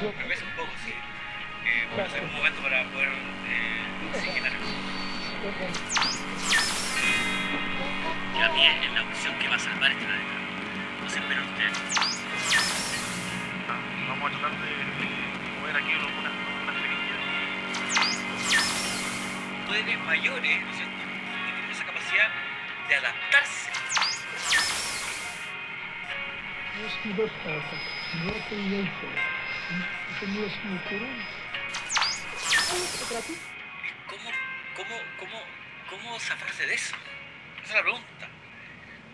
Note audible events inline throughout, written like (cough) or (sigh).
A veces un poco, sí. Eh, bueno, hacer un momento para poder eh, oxigenar. Y a mí es la opción que va a salvar este planeta. No sé, pero usted. Vamos a tratar de mover aquí unas una pequeñas. Poderes mayores, ¿no es cierto? Tienen esa capacidad de adaptarse. Jeśli dostał tak ¿Cómo, cómo, cómo, cómo zafarse de eso? Esa es la pregunta.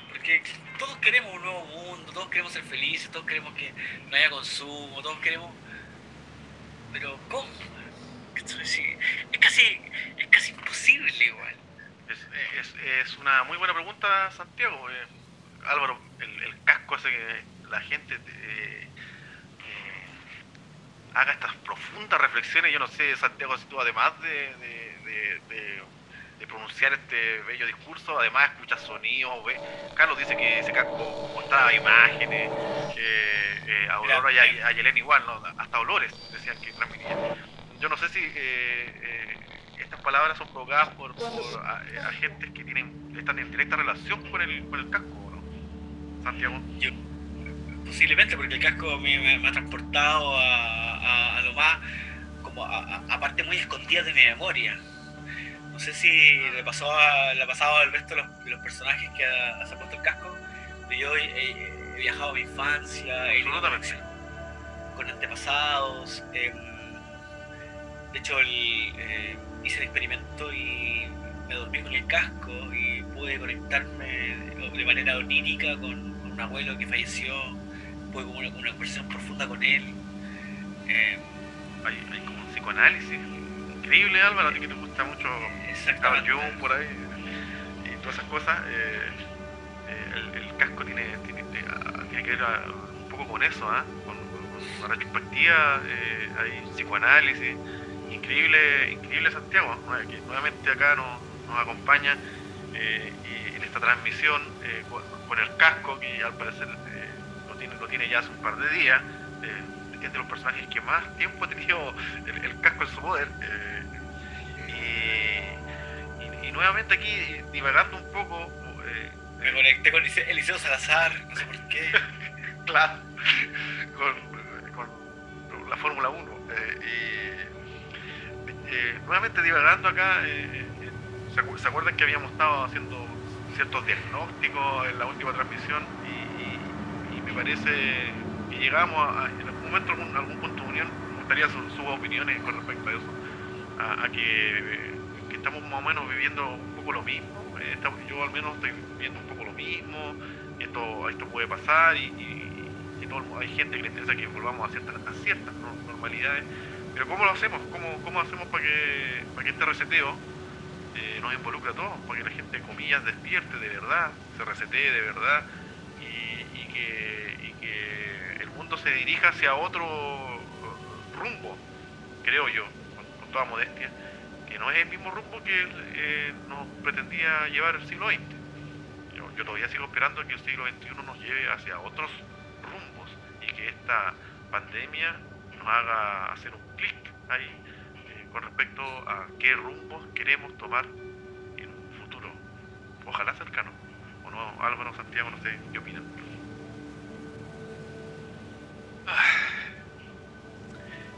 Porque todos queremos un nuevo mundo, todos queremos ser felices, todos queremos que no haya consumo, todos queremos... Pero ¿cómo? Es, casi, es casi imposible igual. Es, es, es una muy buena pregunta, Santiago. Eh, Álvaro, el, el casco hace que la gente eh, haga estas profundas reflexiones. Yo no sé, Santiago, si tú además de, de, de, pronunciar este bello discurso, además escuchas sonidos. ve- Carlos dice que ese casco mostraba imágenes, que eh, a Aurora y a, a Yelena igual, ¿no? hasta olores decían que transmitían. Yo no sé si eh, eh, estas palabras son provocadas por, por a- eh, agentes que tienen están en directa relación con el, con el casco, ¿no? Santiago. Yo, posiblemente porque el casco a mí me, me ha transportado a, a- a lo más, como a, a- parte muy escondida de mi memoria. No sé si le pasó a, le ha pasado al resto de los, personajes que ha- se ha puesto el casco, pero yo he, he- viajado a mi infancia, he con antepasados. em, de hecho, el, eh, hice el experimento y me dormí con el casco y pude conectarme de, de manera onírica con, con un abuelo que falleció. Pude como una, una conversación profunda con él. Hay, hay como un psicoanálisis increíble, Álvaro, a ti que te gusta mucho Carl. Jung por ahí y todas esas cosas. eh, eh, el, el casco tiene, tiene, eh, tiene que ver ah, un poco con eso, ¿ah? con, con una retrospectiva, hay psicoanálisis. Increíble, increíble Santiago, ¿no? que nuevamente acá nos, nos acompaña eh, y en esta transmisión eh, con, con el casco, que al parecer eh, lo, tiene, lo tiene ya hace un par de días. Es de los personajes que más tiempo ha tenido el, el casco en su poder. eh, y, nuevamente aquí divagando un poco. eh, Me conecté con Eliseo, Salazar, no sé por qué. (laughs) claro, con, con la Fórmula 1. eh, y nuevamente divagando acá, ¿se, acu- se acuerdan que habíamos estado haciendo ciertos diagnósticos en la última transmisión? Y, y- y me parece que llegamos a, momento, algún, punto de unión, me gustaría su- sus opiniones con respecto a eso, a, eh, que estamos más o menos viviendo un poco lo mismo. eh, yo al menos estoy viendo un poco lo mismo, esto, esto puede pasar y, y- y todo hay gente que le interesa que volvamos a ciertas, normalidades. Pero ¿cómo lo hacemos? ¿Cómo, cómo hacemos para que, para que este reseteo eh, nos involucre a todos? Para que la gente, comillas, despierte de verdad, se resetee de verdad y, que, se dirija hacia otro rumbo, creo yo, con, toda modestia, que no es el mismo rumbo que eh, nos pretendía llevar el siglo XX. Yo, yo todavía sigo esperando que el siglo XXI nos lleve hacia otros rumbos y que esta pandemia nos haga hacer un clic ahí eh, con respecto a qué rumbos queremos tomar en un futuro, ojalá cercano. ¿O no, Álvaro, Santiago, no sé, qué opinan?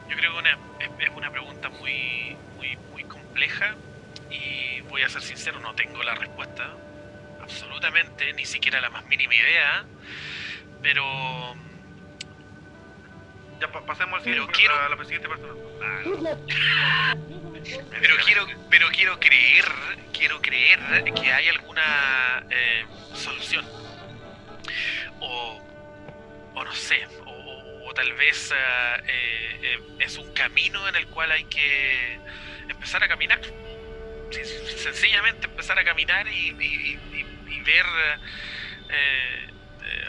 Yo creo que una, es, es una pregunta muy, muy, muy compleja y voy a ser sincero, no tengo la respuesta. Absolutamente, ni siquiera la más mínima idea. Pero Ya pa- pasemos al Pero siguiente, quiero- a la siguiente persona. (laughs) pero quiero pero quiero creer quiero creer que hay alguna eh, solución o, o no sé tal vez ah, eh, eh, es un camino en el cual hay que empezar a caminar. Sencillamente empezar a caminar y, ver eh,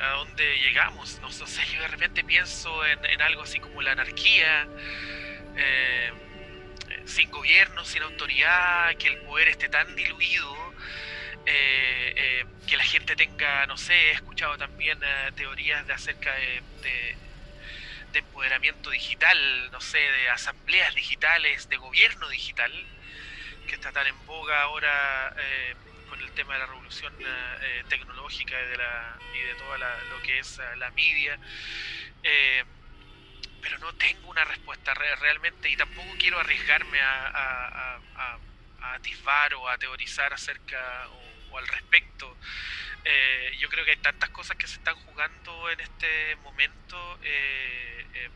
a dónde llegamos. No, sé, yo de repente pienso en, algo así como la anarquía sin gobierno, sin autoridad, que el poder esté tan diluido, que la gente tenga, no sé, he escuchado también teorías de acerca de- de empoderamiento digital, no sé, de asambleas digitales, de gobierno digital, que está tan en boga ahora eh, con el tema de la revolución eh, tecnológica y de, la, toda lo que es la media. pero no tengo una respuesta realmente y tampoco quiero arriesgarme a, a, atisbar o a teorizar acerca o al respecto eh, yo creo que hay tantas cosas que se están jugando en este momento. Eh, eh,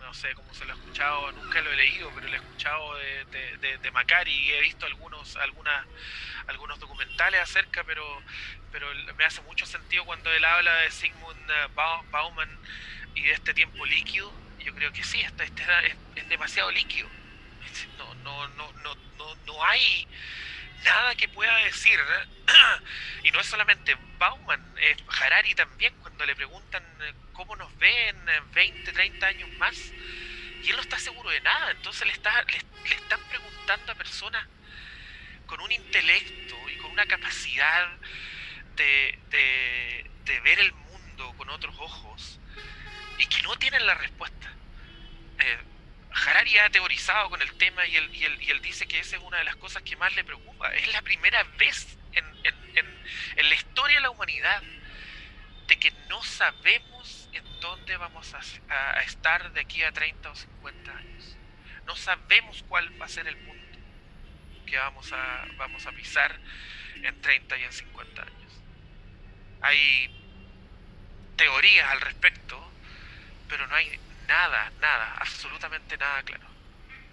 no sé cómo se lo he escuchado, nunca lo he leído, pero lo he escuchado de, de, Macari y he visto algunos, algunas, algunos documentales acerca, pero, pero me hace mucho sentido cuando él habla de Sigmund Bauman y de este tiempo líquido. Yo creo que sí, este, este es, es demasiado líquido. No, no, no, no, no, no hay nada que pueda decir. (clears throat) y no es solamente Bauman, es Harari también, cuando le preguntan eh, cómo nos ven 20, 30 años más, y él no está seguro de nada. Entonces le, está, le, están preguntando a personas con un intelecto y con una capacidad de, de, ver el mundo con otros ojos y que no tienen la respuesta. Eh, Harari ha teorizado con el tema y él, dice que esa es una de las cosas que más le preocupa. Es la primera vez en, en, en, la historia de la humanidad de que no sabemos en dónde vamos a, a, estar de aquí a 30 o 50 años. No sabemos cuál va a ser el punto que vamos a, vamos a pisar en 30 y en 50 años. Hay teorías al respecto, pero no hay nada, nada, absolutamente nada claro.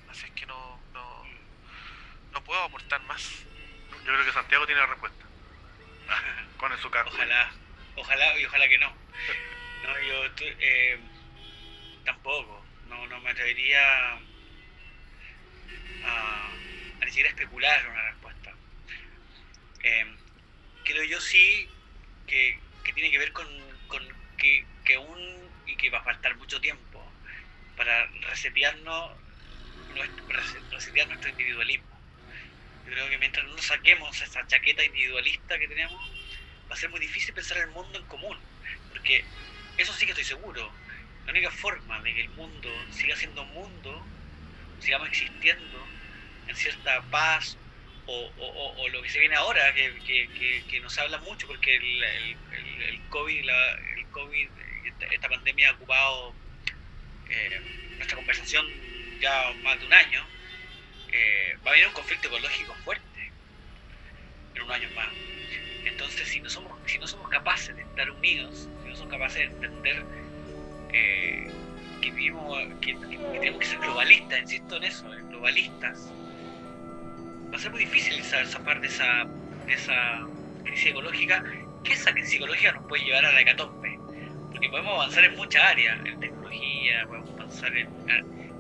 Así es que no, no, no puedo aportar más. Yo creo que Santiago tiene la respuesta. (laughs) Con el carro. Ojalá, ojalá y ojalá que no. No, yo eh, tampoco. No, no me atrevería a, a, ni siquiera especular una respuesta. Eh, creo yo sí que, que tiene que ver con, con que, que un y que va a faltar mucho tiempo para resetearnos resetear nuestro individualismo. Yo creo que mientras no saquemos esa chaqueta individualista que tenemos, va a ser muy difícil pensar el mundo en común, porque eso sí que estoy seguro. La única forma de que el mundo siga siendo mundo, sigamos existiendo en cierta paz o, lo que se viene ahora, que, nos habla mucho, porque el, el, el COVID, la, el COVID, esta pandemia ha ocupado eh, nuestra conversación ya más de un año, eh, va a haber un conflicto ecológico fuerte en un año más. Entonces, si no somos, si no somos capaces de estar unidos, si no somos capaces de entender eh, que, vivimos, que, tenemos que ser globalistas, insisto en eso, globalistas, va a ser muy difícil zafar de esa, de esa crisis ecológica, que esa crisis ecológica nos puede llevar a la hecatombe porque podemos avanzar en muchas áreas, en tecnología, podemos avanzar en,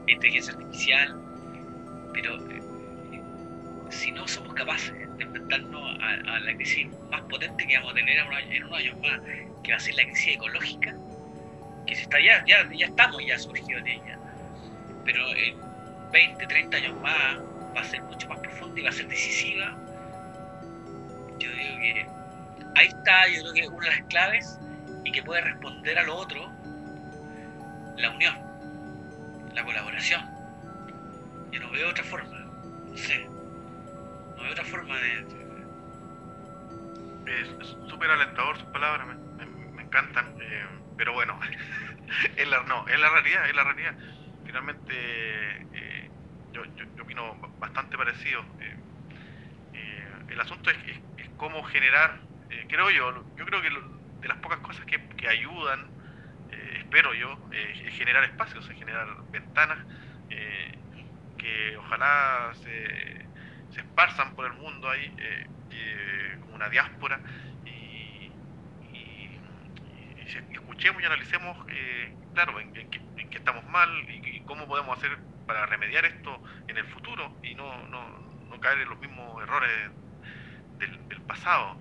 inteligencia artificial, pero eh, si no somos capaces de enfrentarnos a, la crisis más potente que vamos a tener en unos años más, que va a ser la crisis ecológica, que se está ya, ya, ya estamos ya surgidos de ella, pero en 20, 30 años más va a ser mucho más profunda y va a ser decisiva. Yo digo que ahí está, yo creo que una de las claves y que puede responder a lo otro, la unión, la colaboración. Yo no veo otra forma, no sé, no veo otra forma de... Es súper alentador sus palabras, me, encantan, eh, pero bueno, (laughs) es la, no, es la realidad, es la realidad. Finalmente, eh, yo, yo, opino bastante parecido. Eh, el asunto es, es cómo generar, creo yo, yo creo que de las pocas cosas que, ayudan, eh, espero yo, eh, es generar espacios, es generar ventanas eh, que ojalá se, se, esparzan por el mundo ahí como una diáspora. Y, escuchemos y analicemos, claro, en, qué estamos mal y, cómo podemos hacer para remediar esto en el futuro y no, no, no caer en los mismos errores del pasado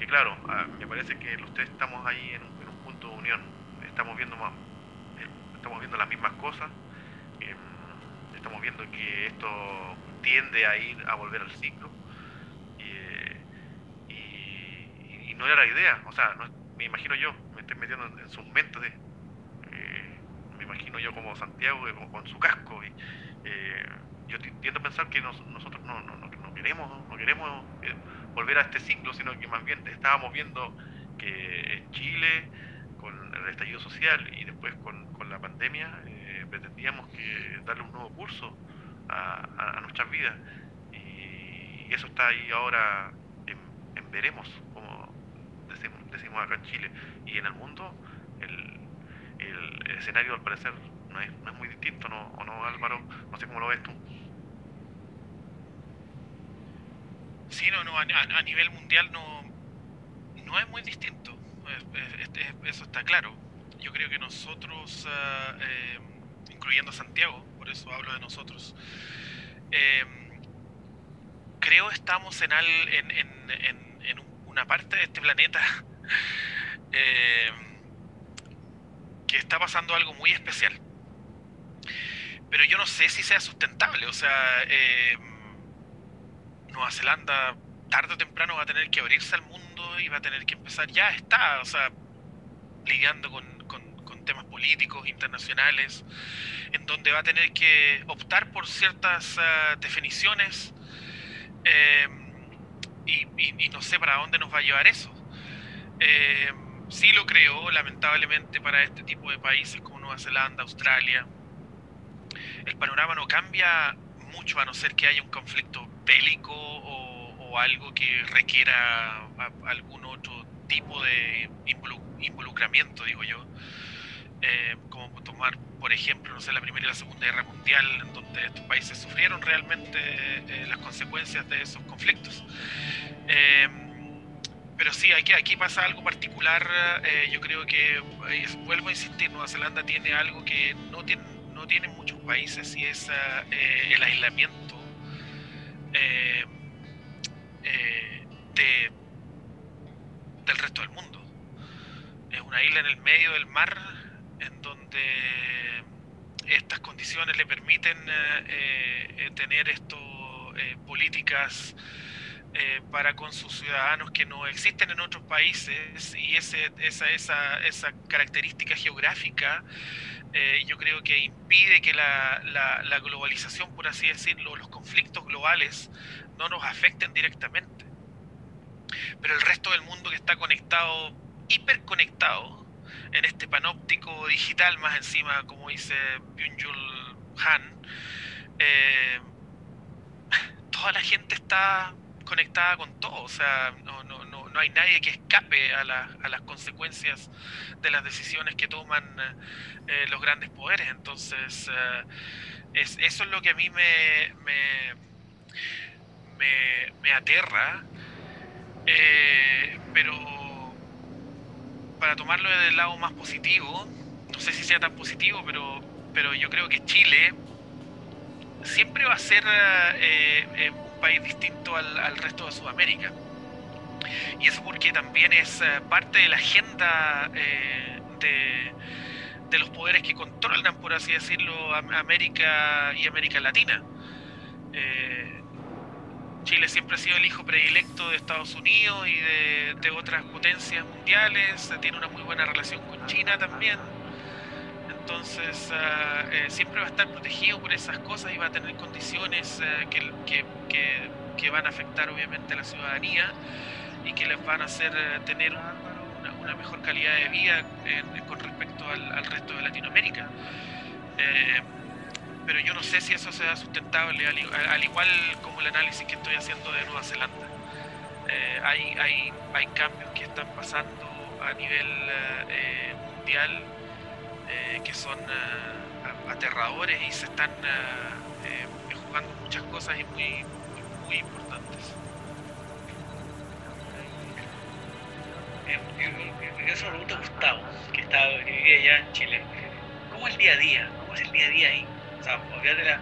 porque claro, ah, me parece que los tres estamos ahí en un, punto de unión, estamos viendo más, eh, estamos viendo las mismas cosas, em, estamos viendo que esto tiende a ir a volver al ciclo. Y, no era la idea, o sea, me imagino yo, me estoy metiendo en, su sus mentes eh, me imagino yo como Santiago eh, con, su casco. Y, eh, yo ti- tiendo a pensar que nos- nosotros no, no, no, no queremos, no queremos eh, volver a este ciclo, sino que más bien estábamos viendo que en Chile, con el estallido social y después con, con la pandemia, eh, pretendíamos que darle un nuevo curso a, a- nuestras vidas. Y, eso está ahí ahora en, en veremos, como decimos, decimos acá en Chile. Y en el mundo, el- el escenario al parecer no es, no es muy distinto, ¿no? ¿O no, Álvaro? No sé cómo lo ves tú. Sí, no, no, a, a- nivel mundial no, no es muy distinto. Es- es- es- eso está claro. Yo creo que nosotros, eh, incluyendo Santiago, por eso hablo de nosotros, eh, creo estamos en, al- en, en- en- en una parte de este planeta (laughs) eh, que está pasando algo muy especial. Pero yo no sé si sea sustentable. O sea, eh, Nueva Zelanda tarde o temprano va a tener que abrirse al mundo y va a tener que empezar, ya está, o sea, lidiando con, con- temas políticos internacionales, en donde va a tener que optar por ciertas ah, definiciones eh, y, no sé para dónde nos va a llevar eso. Eh, sí lo creo, lamentablemente para este tipo de países como Nueva Zelanda, Australia, el panorama no cambia mucho a no ser que haya un conflicto bélico o, algo que requiera algún otro tipo de involu- involucramiento, digo yo. Eh, como tomar, por ejemplo, no sé, la Primera y la Segunda Guerra Mundial, en donde estos países sufrieron realmente eh, las consecuencias de esos conflictos. Eh, pero sí, aquí, aquí pasa algo particular. eh, yo creo que, vuelvo a insistir, Nueva Zelanda tiene algo que no tiene no tienen muchos países y es el aislamiento eh, eh, de, del resto del mundo. Es una isla en el medio del mar en donde estas condiciones le permiten eh, tener esto, políticas para con sus ciudadanos que no existen en otros países y esa característica geográfica eh, yo creo que impide que la, la, la globalización, por así decirlo, los conflictos globales no nos afecten directamente. Pero el resto del mundo que está conectado, hiperconectado, en este panóptico digital más encima, como dice Byung-Chul Han, eh, (laughs) toda la gente está conectada con todo, o sea, no, no, no, hay nadie que escape a, la- a las consecuencias de las decisiones que toman eh, los grandes poderes. Entonces, eh, es, eso es lo que a mí me, me, me, aterra, eh, pero para tomarlo desde el lado más positivo, no sé si sea tan positivo, pero, pero yo creo que Chile siempre va a ser eh, eh, un país distinto al resto de Sudamérica. Y eso porque también es eh, parte de la agenda eh, de, de los poderes que controlan, por así decirlo, Am- América y América Latina. Eh, Chile siempre ha sido el hijo predilecto de Estados Unidos y de, otras potencias mundiales, tiene una muy buena relación con China también. Entonces, siempre va a estar protegido por esas cosas y va a tener condiciones que, que- que- que van a afectar obviamente a la ciudadanía y que les van a hacer eh, tener un- una, una mejor calidad de vida en- con respecto al, al resto de Latinoamérica. Eh, pero yo no sé si eso sea sustentable, al, al igual como el análisis que estoy haciendo de Nueva Zelanda. Eh, hay, hay, hay cambios que están pasando a nivel eh, eh, mundial eh, que son eh, aterradores y se están eh, eh, jugando muchas cosas y muy, muy, muy importantes. Eso me pregunta Gustavo, que, está, que vive allá en Chile. ¿Cómo es el día a día? ¿Cómo es el día a día ahí? O sea, olvídate la...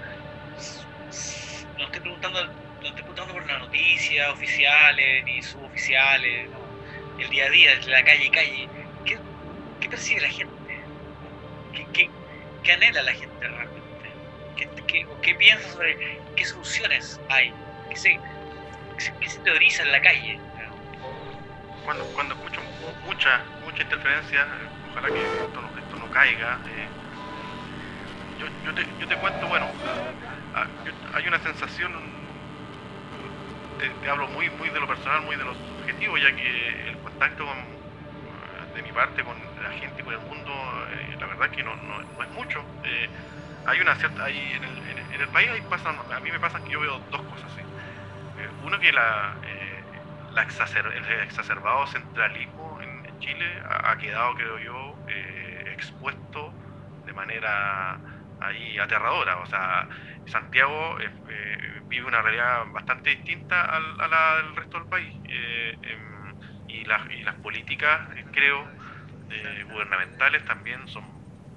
No estoy preguntando, no estoy preguntando por las noticias oficiales ni suboficiales, no. El día a día, la calle calle. ¿Qué, qué percibe la gente? ¿Qué, qué, qué anhela la gente realmente? ¿Qué, qué, qué piensa sobre qué soluciones hay? ¿Qué se, qué se, qué se teoriza en la calle? Cuando, cuando escucho mu- mucha, mucha interferencia, ojalá que esto no, esto no caiga, eh, yo, yo, te, yo te cuento, bueno, ah, hay una sensación, te, hablo muy, muy de lo personal, muy de lo subjetivo, ya que el contacto con, de mi parte con la gente, con el mundo, eh, la verdad que no, no, no es mucho. Eh, hay una cierta, hay, en, el, en el- país hay pasan, a mí me pasan que yo veo dos cosas. ¿sí? Eh, uno que la, la el exacerbado centralismo en, Chile ha, quedado, creo yo, eh, expuesto de manera ahí aterradora. O sea, Santiago eh, eh, vive una realidad bastante distinta al- a la del resto del país. em, y, las- y las políticas, creo, gubernamentales también son,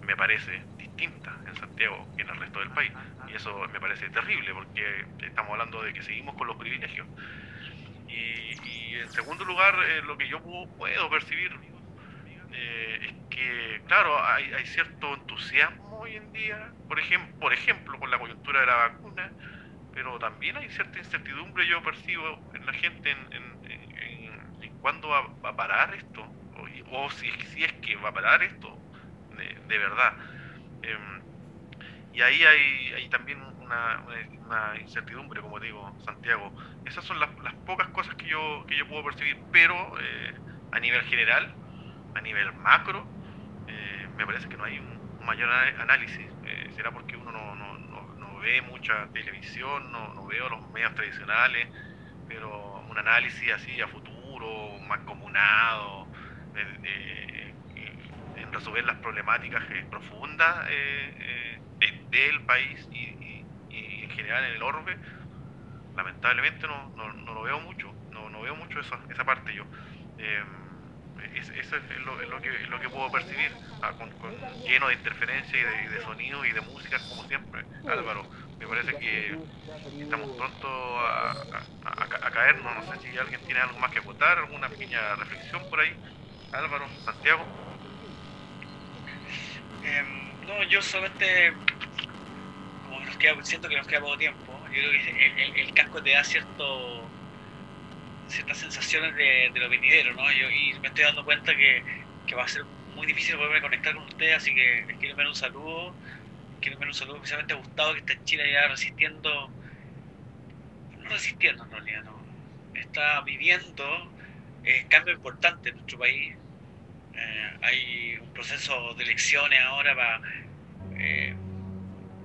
me parece, distintas en Santiago que en el resto del país. Y eso me parece terrible porque estamos hablando de que seguimos con los privilegios. Y, y en segundo lugar, eh, lo que yo pu- puedo percibir eh, es que, claro, hay, hay cierto entusiasmo hoy en día, por ejemplo, por ejemplo, con la coyuntura de la vacuna, pero también hay cierta incertidumbre, yo percibo en la gente en, en, en- cuándo va, va a parar esto, o, o si, si es que va a parar esto, de, de verdad. Em, y ahí hay, hay también una, incertidumbre, como digo, Santiago. Esas son las, pocas cosas que yo, que yo puedo percibir, pero eh, a nivel general, a nivel macro, eh, me parece que no hay un, mayor análisis. Eh, será porque uno no, no, no, no ve mucha televisión, no, no veo los medios tradicionales, pero un análisis así a futuro, mancomunado, eh, eh, en resolver las problemáticas eh, profundas eh, eh, de- del país y, y- y en general en el orbe, lamentablemente no, no, no lo veo mucho, no, no veo mucho esa, esa parte yo. Eh, es- eso es lo, es lo que, es lo que puedo percibir, ah, con, con- lleno de interferencia y de, de sonido y de música como siempre. Álvaro, me parece que estamos pronto a, a- a- a caernos, no sé si alguien tiene algo más que acotar, alguna pequeña reflexión por ahí. Álvaro, Santiago. Em, no, yo solamente, como nos queda, siento que nos queda poco tiempo, yo creo que el, casco te da cierto ciertas sensaciones de, de lo venidero, ¿no? Y me estoy dando cuenta que, que va a ser muy difícil volver a conectar con ustedes, así que les quiero enviar un saludo, quiero enviar un saludo especialmente a Gustavo que está en Chile ya resistiendo, no resistiendo en realidad, no, está viviendo eh, cambios importantes en nuestro país, eh, hay un proceso de elecciones ahora para eh,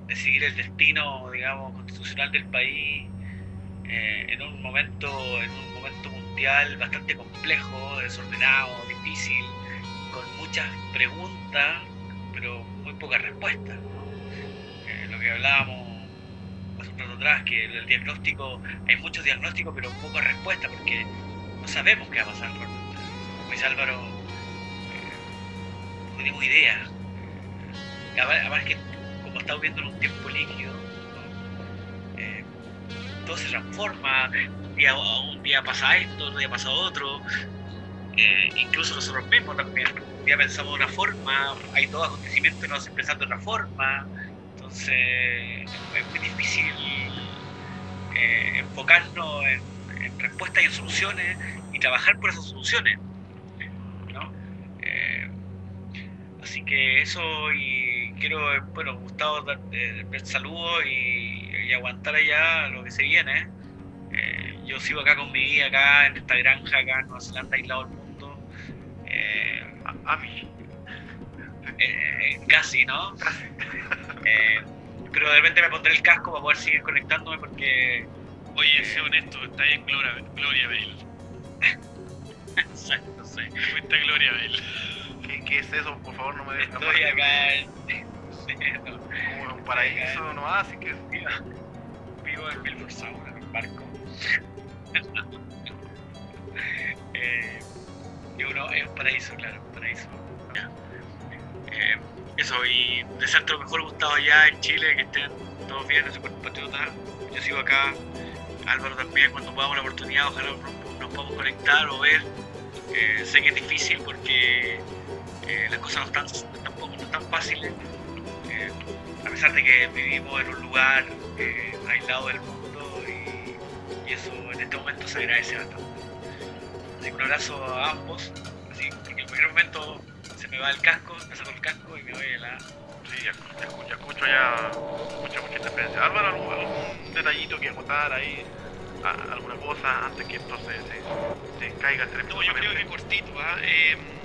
decidir el destino, digamos, constitucional del país eh, en un momento, en un momento mundial bastante complejo, desordenado, difícil, con muchas preguntas, pero muy pocas respuestas. Eh, lo que hablábamos hace un rato atrás, que el diagnóstico, hay muchos diagnósticos, pero pocas respuestas, porque no sabemos qué va a pasar dice Álvaro, no tenemos idea. Además que como estamos viendo en un tiempo líquido. Eh, todo se transforma, un día, pasa esto, otro día pasa otro, Eh, incluso nosotros mismos también, un día pensamos de una forma, hay todo acontecimiento que nos hace pensar de otra forma, entonces es muy difícil eh, enfocarnos en, en respuestas y en soluciones y trabajar por esas soluciones. ¿no? Eh, así que eso y quiero, eh, bueno, Gustavo, dar eh, el saludo y, y aguantar allá lo que se viene. Eh, yo sigo acá con mi vida, acá en esta granja, acá en Nueva Zelanda, aislado del mundo. Eh, A, a mí. (laughs) eh, casi, ¿no? (laughs) Pero de repente me pondré el casco para poder seguir conectándome porque Oye, sé honesto, está ahí en Gloria, Gloria Bell. no sé. Fuiste a Gloria Bell. ¿Qué, qué es eso? Por favor, no me dejes Estoy acá en, (laughs) no, como un paraíso nomás, así que vivo, vivo en Milford Sound, en un barco. (laughs) eh, y uno es un paraíso, claro, un paraíso. Eh, eso, y desearte lo mejor, Gustavo, allá en Chile, que estén todos bien, en su compatriota. Yo sigo acá, Álvaro también, cuando podamos la oportunidad, ojalá nos, nos podamos conectar o ver. Eh, sé que es difícil porque eh, las cosas no están, tampoco no están fáciles. Eh, a pesar de que vivimos en un lugar eh, aislado del mundo y, y eso en este momento se agradece bastante. Así que un abrazo a ambos, así, porque en cualquier momento se me va el casco, me saco el casco y me voy a la Sí, ya, ya escu- ya escucho ya mucha, mucha interferencia. Álvaro, ¿algún, algún detallito que acotar ahí? A- ¿Alguna cosa antes que esto se, se, se caiga No, yo creo que cortito, ¿ah? Eh, sí,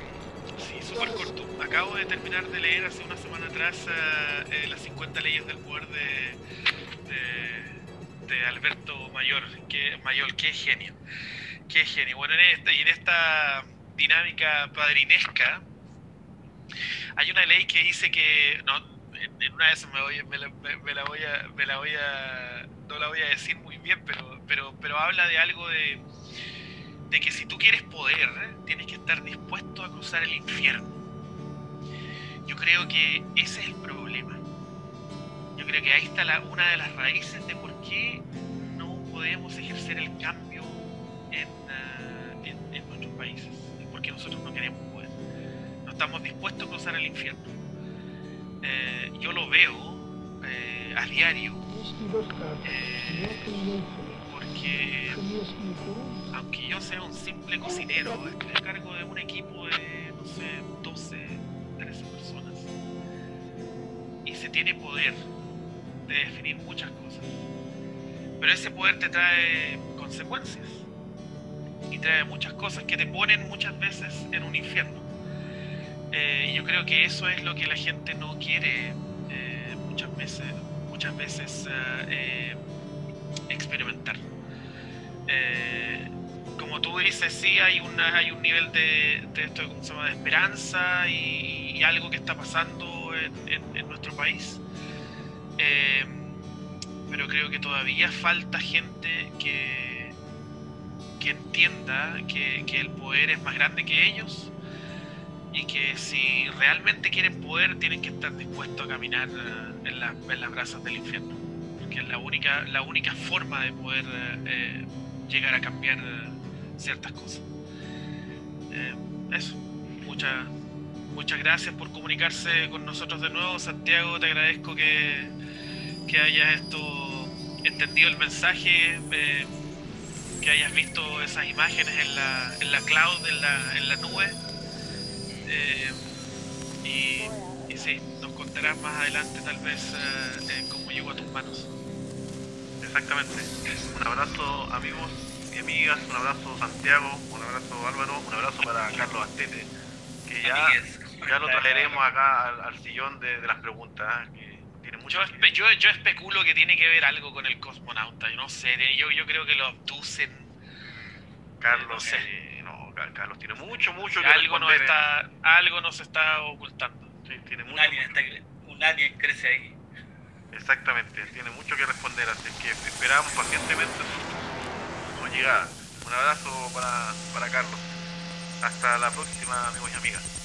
súper corto. Acabo de terminar de leer hace una semana atrás eh, eh, las 50 leyes del poder de, de, Alberto Mayor, que, Mayor, qué genio. Qué genio. Bueno, en esta, y en esta dinámica padrinesca, hay una ley que dice que. No, en, una de esas me, voy, me, la, me la voy a. Me la voy a. No la voy a decir muy bien, pero, pero, pero habla de algo de de que si tú quieres poder, tienes que estar dispuesto a cruzar el infierno. Yo creo que ese es el problema. Yo creo que ahí está la- una de las raíces de por qué no podemos ejercer el cambio en, ah, en- en nuestros países. Es porque nosotros no queremos poder. No estamos dispuestos a cruzar el infierno. Eh, yo lo veo eh, a diario porque aunque yo sea un simple cocinero, estoy a cargo de un equipo de, no sé, 12, 13 personas. Y se tiene poder de definir muchas cosas. Pero ese poder te trae consecuencias. Y trae muchas cosas que te ponen muchas veces en un infierno. Eh, y yo creo que eso es lo que la gente no quiere eh, muchas veces, muchas veces eh, experimentar. Eh, como tú dices, sí hay, una, hay un nivel de, esto, ¿cómo se llama? de esperanza y, algo que está pasando en, nuestro país. Eh, pero creo que todavía falta gente que, entienda que, el poder es más grande que ellos y que si realmente quieren poder tienen que estar dispuestos a caminar en, la- en las brasas del infierno. Porque es la única, la única forma de poder eh, llegar a cambiar eh, ciertas cosas. Eh, eso. Muchas, muchas gracias por comunicarse con nosotros de nuevo. Santiago, te agradezco que, que hayas esto entendido el mensaje, eh, que hayas visto esas imágenes en la, en la cloud, en la, en la nube. Y, sí, nos contarás más adelante tal vez cómo llegó a tus manos. Exactamente. Un abrazo amigos y amigas, un abrazo Santiago, un abrazo Álvaro, un abrazo para Carlos Astete, que ya, ya lo traeremos acá al, al sillón de, de las preguntas, ¿ah? que tiene mucho Yo, espe- yo, yo especulo que tiene que ver algo con el cosmonauta. Yo no sé, yo, yo creo que lo abducen. Carlos, no sé. eh, no, Carlos tiene mucho, mucho que Algo nos, responder, está, algo nos está ocultando. eh. Sí, tiene Un mucho, alien, está, un alien crece ahí. Exactamente, tiene mucho que responder, así que esperamos pacientemente su, su llegada. Un abrazo para, para Carlos. Hasta la próxima, amigos y amigas.